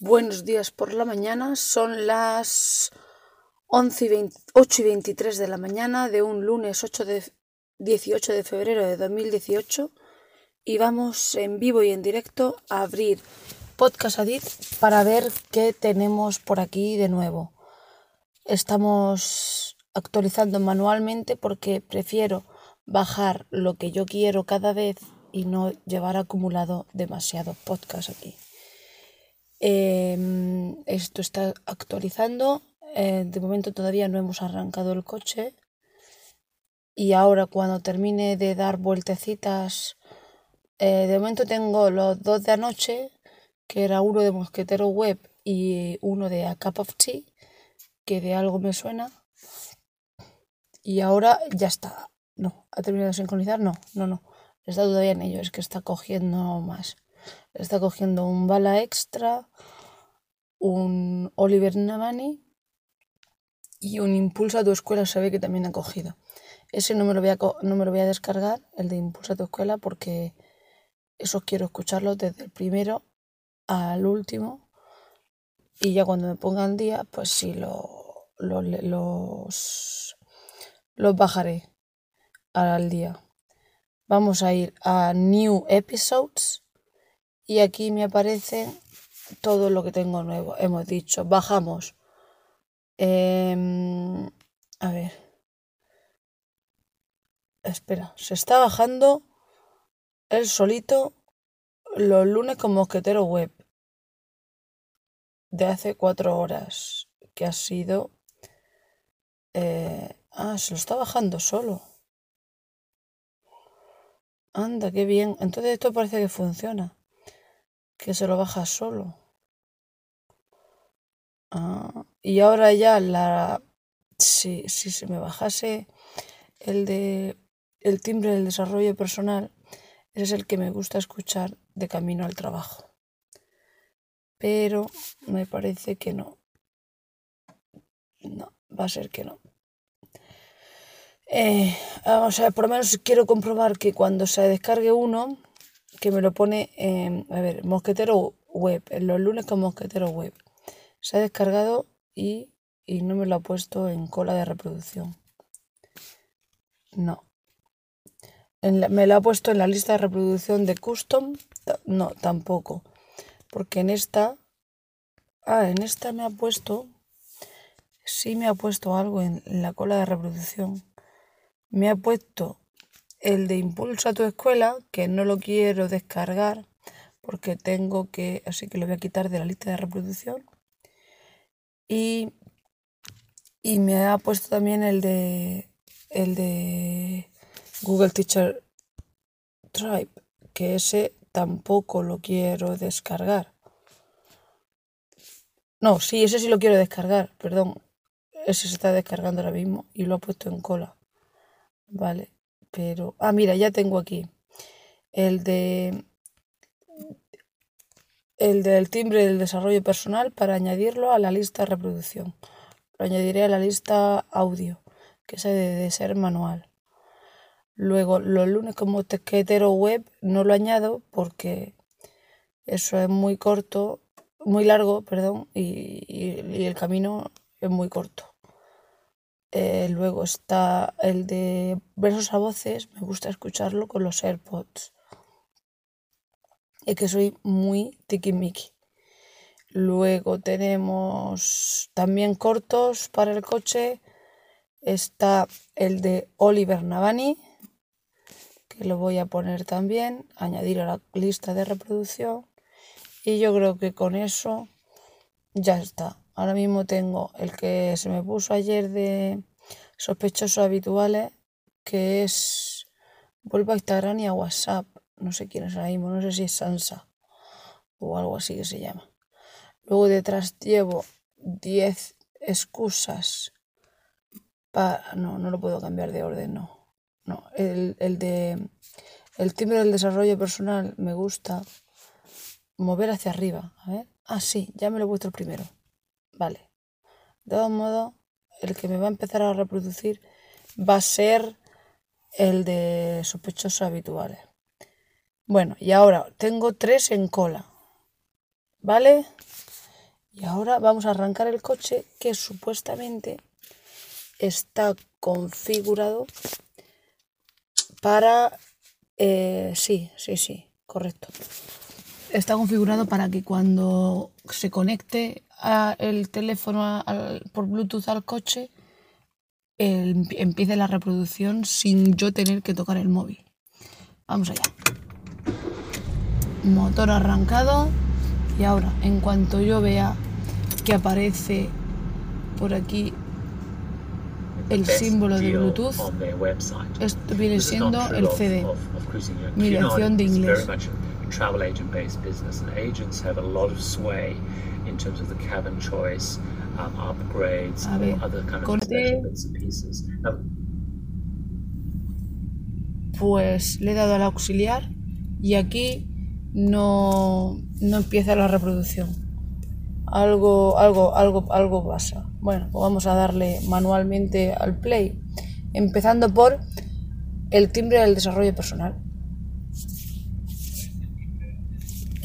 Buenos días por la mañana, son las 11 y 8 y 23 de la mañana de un lunes 8 de, 18 de febrero de 2018 y vamos en vivo y en directo a abrir Podcast Adit para ver qué tenemos por aquí de nuevo. Estamos actualizando manualmente porque prefiero bajar lo que yo quiero cada vez y no llevar acumulado demasiado podcast aquí. Em, esto está actualizando. Eh, de momento todavía no hemos arrancado el coche. Y ahora cuando termine de dar vueltecitas, eh, de momento tengo los dos de anoche, que era uno de Mosquetero Web y uno de A Cup of Tea, que de algo me suena. Y ahora ya está. No, ¿ha terminado de sincronizar? No, no, no. Está todavía en ello, es que está cogiendo más. Está cogiendo un bala extra, un Oliver Navani y un Impulsa tu escuela se ve que también ha cogido. Ese no me lo voy a, no me lo voy a descargar, el de Impulsa tu escuela, porque eso quiero escucharlo desde el primero al último. Y ya cuando me ponga al día, pues sí, lo, los, los bajaré al día. Vamos a ir a New Episodes y aquí me aparece todo lo que tengo nuevo. Hemos dicho, bajamos. Em, a ver. Espera, se está bajando el solito los lunes con Mosquetero Web de hace cuatro horas, que ha sido... Eh, ah, se lo está bajando solo. Anda, qué bien. Entonces esto parece que funciona que se lo baja solo. Ah, y ahora ya la si, se me bajase el de el timbre del desarrollo personal, es el que me gusta escuchar de camino al trabajo. Pero me parece que no. No, va a ser que no. Eh, vamos a por lo menos quiero comprobar que cuando se descargue uno, que me lo pone, a ver, Mosquetero Web, en los lunes con Mosquetero Web. Se ha descargado y, y no me lo ha puesto en cola de reproducción. No. me lo ha puesto en la lista de reproducción de custom. No, tampoco. Porque en esta... Ah, en esta me ha puesto... Sí me ha puesto algo en la cola de reproducción. Me ha puesto el de Impulsa tu escuela, que no lo quiero descargar porque tengo que, así que lo voy a quitar de la lista de reproducción. Y, y me ha puesto también el de, el de Google Teacher Tribe, que ese tampoco lo quiero descargar. No, sí, ese sí lo quiero descargar, perdón. Ese se está descargando ahora mismo y lo ha puesto en cola. Vale pero... Ah, mira, ya tengo aquí el de... El del timbre del desarrollo personal para añadirlo a la lista de reproducción. Lo añadiré a la lista audio, que debe de ser manual. Luego, los lunes como tequetero web no lo añado porque eso es muy corto, muy largo, perdón, y el camino es muy corto. Eh, luego está el de versos a voces, me gusta escucharlo con los AirPods. Es que soy muy tiki-miki. Luego tenemos también cortos para el coche. Está el de Oliver Navani, que lo voy a poner también, añadir a la lista de reproducción. Y yo creo que con eso ya está. Ahora mismo tengo el que se me puso ayer de sospechosos habituales, que es vuelvo a Instagram y a WhatsApp. No sé quién es ahora mismo, no sé si es Sansa o algo así que se llama. Luego detrás llevo 10 excusas para... No, no lo puedo cambiar de orden, no. No, el, el de... El timbre del desarrollo personal me gusta mover hacia arriba. A ver. Ah, sí, ya me lo he puesto el primero. Vale. De todos modos, el que me va a empezar a reproducir va a ser el de sospechosos habituales. Bueno, y ahora tengo tres en cola. ¿Vale? Y ahora vamos a arrancar el coche que supuestamente está configurado para... Eh, sí, sí, sí, correcto. Está configurado para que cuando se conecte el teléfono por Bluetooth al coche, empiece la reproducción sin yo tener que tocar el móvil. Vamos allá. Motor arrancado. Y ahora, en cuanto yo vea que aparece por aquí el símbolo de Bluetooth, esto viene siendo el CD, mi lección de inglés. Travel agent based business and agents have a lot of sway in terms of the cabin choice, um, upgrades, or other kind of special bits and pieces. Now, pues le he dado al auxiliar y aquí no, no empieza la reproducción. Algo, algo, algo, algo pasa. Bueno, pues vamos a darle manualmente al play, empezando por el timbre del desarrollo personal.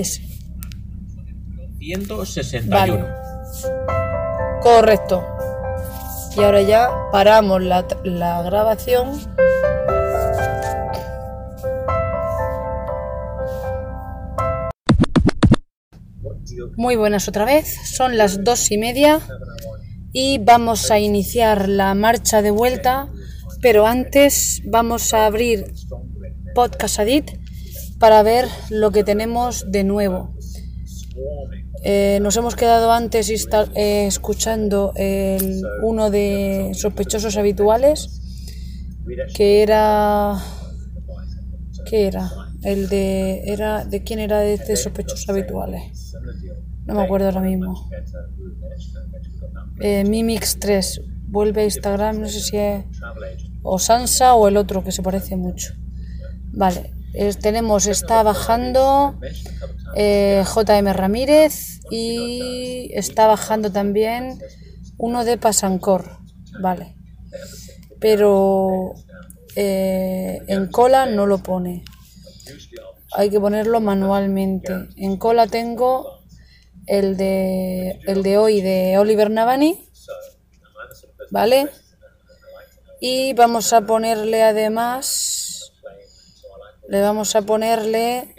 Ese. 161. Correcto. Y ahora ya paramos la, la grabación. Muy buenas otra vez, son las dos y media y vamos a iniciar la marcha de vuelta, pero antes vamos a abrir Podcast Adit para ver lo que tenemos de nuevo. Eh, nos hemos quedado antes eh, escuchando el, uno de sospechosos habituales, que era... ¿Qué era? El de... Era, ¿De quién era de este sospechosos habituales? No me acuerdo ahora mismo. Eh, Mimix 3 vuelve a Instagram, no sé si es o Sansa o el otro que se parece mucho. Vale, tenemos, está bajando eh, JM Ramírez y está bajando también uno de Pasancor. Vale, pero eh, en cola no lo pone. Hay que ponerlo manualmente. En cola tengo el de, el de hoy de Oliver Navani, ¿vale? Y vamos a ponerle además, le vamos a ponerle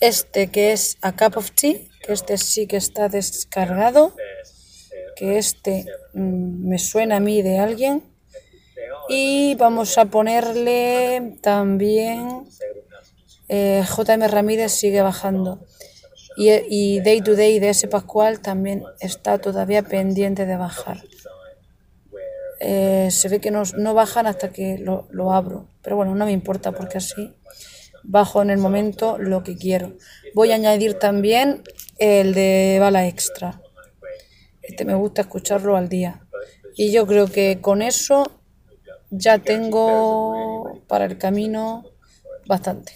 este que es a cup of tea, que este sí que está descargado, que este mm, me suena a mí de alguien. Y vamos a ponerle también eh, JM Ramírez sigue bajando. Y, Day to Day de ese Pascual también está todavía pendiente de bajar. Eh, se ve que no, no, bajan hasta que lo, lo, abro. Pero bueno, no me importa porque así bajo en el momento lo que quiero. Voy a añadir también el de bala extra. Este me gusta escucharlo al día. Y yo creo que con eso ya tengo para el camino bastante.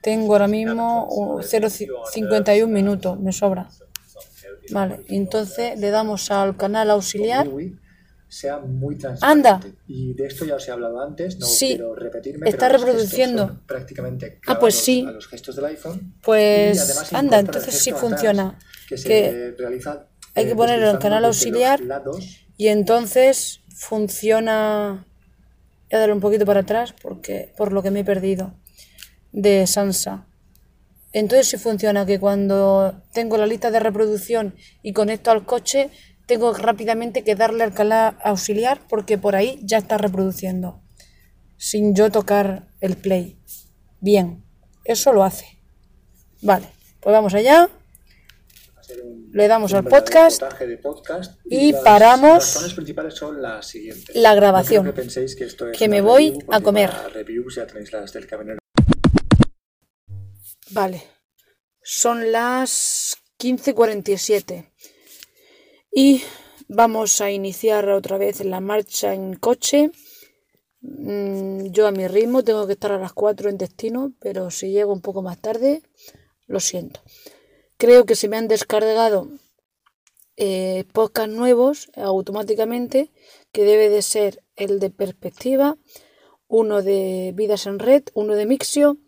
Tengo ahora mismo 0,51 minutos, me sobra. Vale, entonces le damos al canal auxiliar. Sea muy Anda. Y de esto ya os he hablado antes, no sí, quiero repetirme. Está reproduciendo. Prácticamente ah, pues sí. a los gestos del iPhone. Pues anda, entonces sí funciona. Que, se realiza, hay que eh, poner el canal auxiliar y entonces funciona. Voy a darle un poquito para atrás porque por lo que me he perdido de Sansa. Entonces sí funciona que cuando tengo la lista de reproducción y conecto al coche, tengo rápidamente que darle al canal auxiliar porque por ahí ya está reproduciendo, sin yo tocar el play. Bien, eso lo hace. Vale, pues vamos allá. Le damos al podcast, y, paramos principales son las la grabación. que, me voy a comer. Vale, son las 15.47 y vamos a iniciar otra vez la marcha en coche. Mm, yo a mi ritmo tengo que estar a las 4 en destino, pero si llego un poco más tarde, lo siento. Creo que se me han descargado eh, nuevos automáticamente, que debe de ser el de perspectiva, uno de vidas en red, uno de Mixio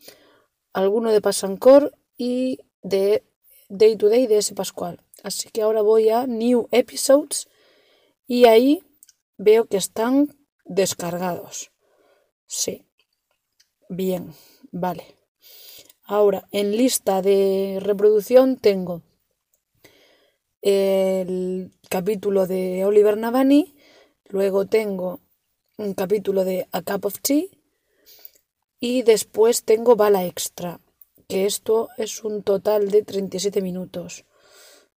alguno de Pasancor y de Day to Day de ese Pascual. Así que ahora voy a New Episodes y ahí veo que están descargados. Sí. Bien, vale. Ahora, en lista de reproducción tengo el capítulo de Oliver Navani, luego tengo un capítulo de A Cup of Tea y después tengo Bala Extra, que esto es un total de 37 minutos.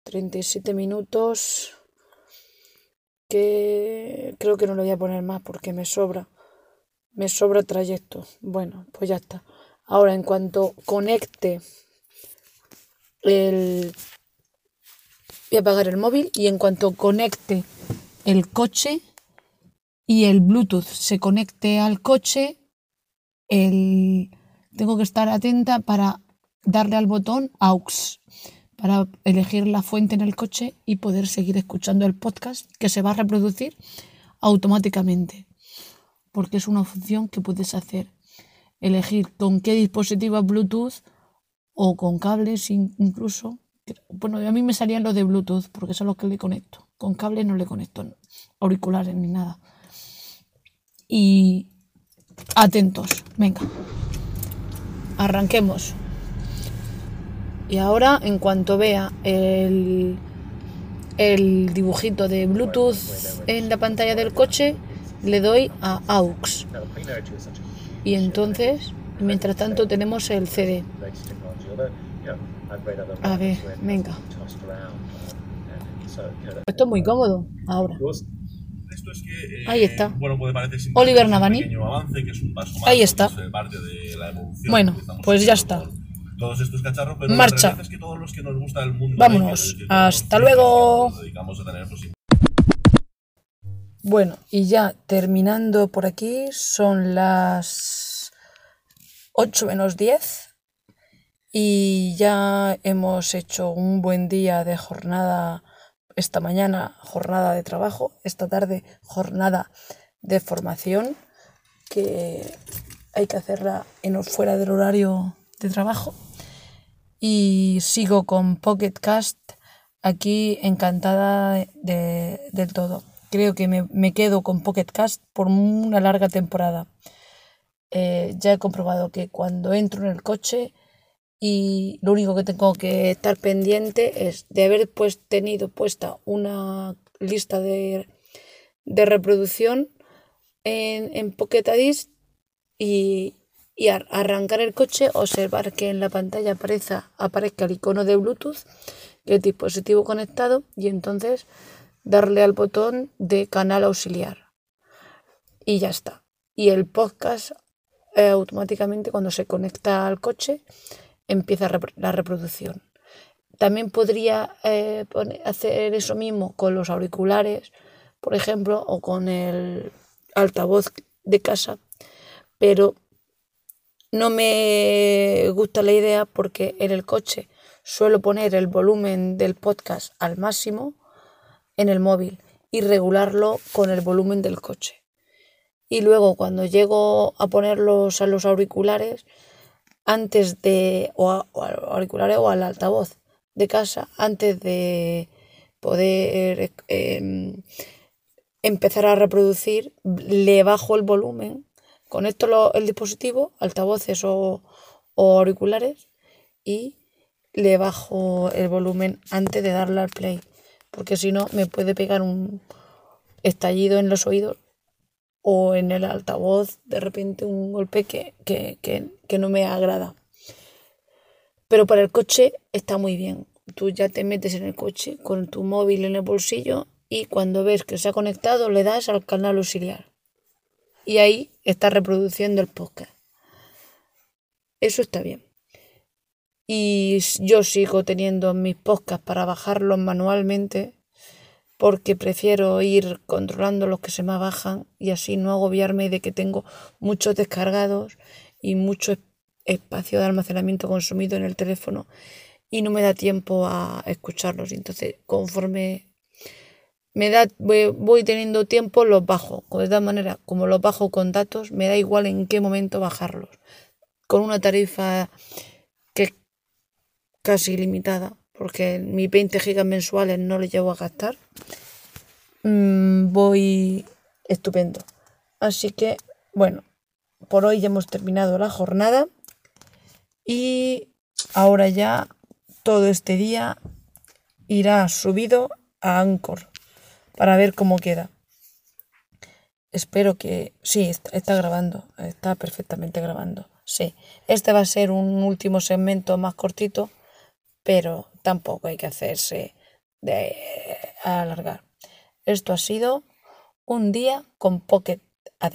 37 minutos que creo que no lo voy a poner más porque me sobra. Me sobra trayecto. Bueno, pues ya está. Ahora, en cuanto conecte el... Voy a apagar el móvil y en cuanto conecte el coche y el Bluetooth se conecte al coche, el... tengo que estar atenta para darle al botón AUX para elegir la fuente en el coche y poder seguir escuchando el podcast que se va a reproducir automáticamente. Porque es una función que puedes hacer. Elegir con qué dispositivo Bluetooth o con cables incluso. Bueno, a mí me salían los de Bluetooth porque son los que le conecto. Con cables no le conecto auriculares ni nada. Y atentos, venga. Arranquemos. Y ahora, en cuanto vea el, el dibujito de Bluetooth en la pantalla del coche, le doy a AUX. Y entonces, mientras tanto, tenemos el CD. A ver, venga. Esto es muy cómodo ahora. Ahí está. Oliver Navani. Ahí está. Bueno, pues ya está todos estos cacharros, pero Marcha. la realidad es que todos los que nos gusta el mundo. Vámonos. Hasta luego. nos dedicamos a tener, pues, Bueno, y ya terminando por aquí, son las 8 menos 10 y ya hemos hecho un buen día de jornada esta mañana, jornada de trabajo, esta tarde, jornada de formación, que hay que hacerla en, fuera del horario de trabajo. Y sigo con Pocket Cast aquí encantada de, del todo. Creo que me, me, quedo con Pocket Cast por una larga temporada. Eh, ya he comprobado que cuando entro en el coche y lo único que tengo que estar pendiente es de haber pues tenido puesta una lista de, de reproducción en, en Pocket Addict y, y arrancar el coche observar que en la pantalla aparezca, aparezca el icono de Bluetooth, el dispositivo conectado y entonces darle al botón de canal auxiliar. Y ya está. Y el podcast eh, automáticamente cuando se conecta al coche empieza la reproducción. También podría eh, hacer eso mismo con los auriculares, por ejemplo, o con el altavoz de casa, pero no me gusta la idea porque en el coche suelo poner el volumen del podcast al máximo en el móvil y regularlo con el volumen del coche. Y luego cuando llego a ponerlos a los auriculares, antes de, o, a, auriculares o al altavoz de casa, antes de poder eh, empezar a reproducir, le bajo el volumen Conecto lo, el dispositivo, altavoces o, o auriculares y le bajo el volumen antes de darle al play, porque si no me puede pegar un estallido en los oídos o en el altavoz de repente un golpe que, que, que, que, no me agrada. Pero para el coche está muy bien. Tú ya te metes en el coche con tu móvil en el bolsillo y cuando ves que se ha conectado le das al canal auxiliar y ahí está reproduciendo el podcast. Eso está bien. Y yo sigo teniendo mis podcasts para bajarlos manualmente porque prefiero ir controlando los que se me bajan y así no agobiarme de que tengo muchos descargados y mucho espacio de almacenamiento consumido en el teléfono y no me da tiempo a escucharlos. Entonces, conforme me da, voy, teniendo tiempo, los bajo. De todas maneras, como los bajo con datos, me da igual en qué momento bajarlos. Con una tarifa que es casi limitada, porque mis 20 gigas mensuales no le llevo a gastar, mm, voy estupendo. Así que, bueno, por hoy ya hemos terminado la jornada y ahora ya todo este día irá subido a Anchor para ver cómo queda. Espero que sí, está, grabando, está perfectamente grabando. Sí, este va a ser un último segmento más cortito, pero tampoco hay que hacerse de alargar. Esto ha sido un día con Pocket a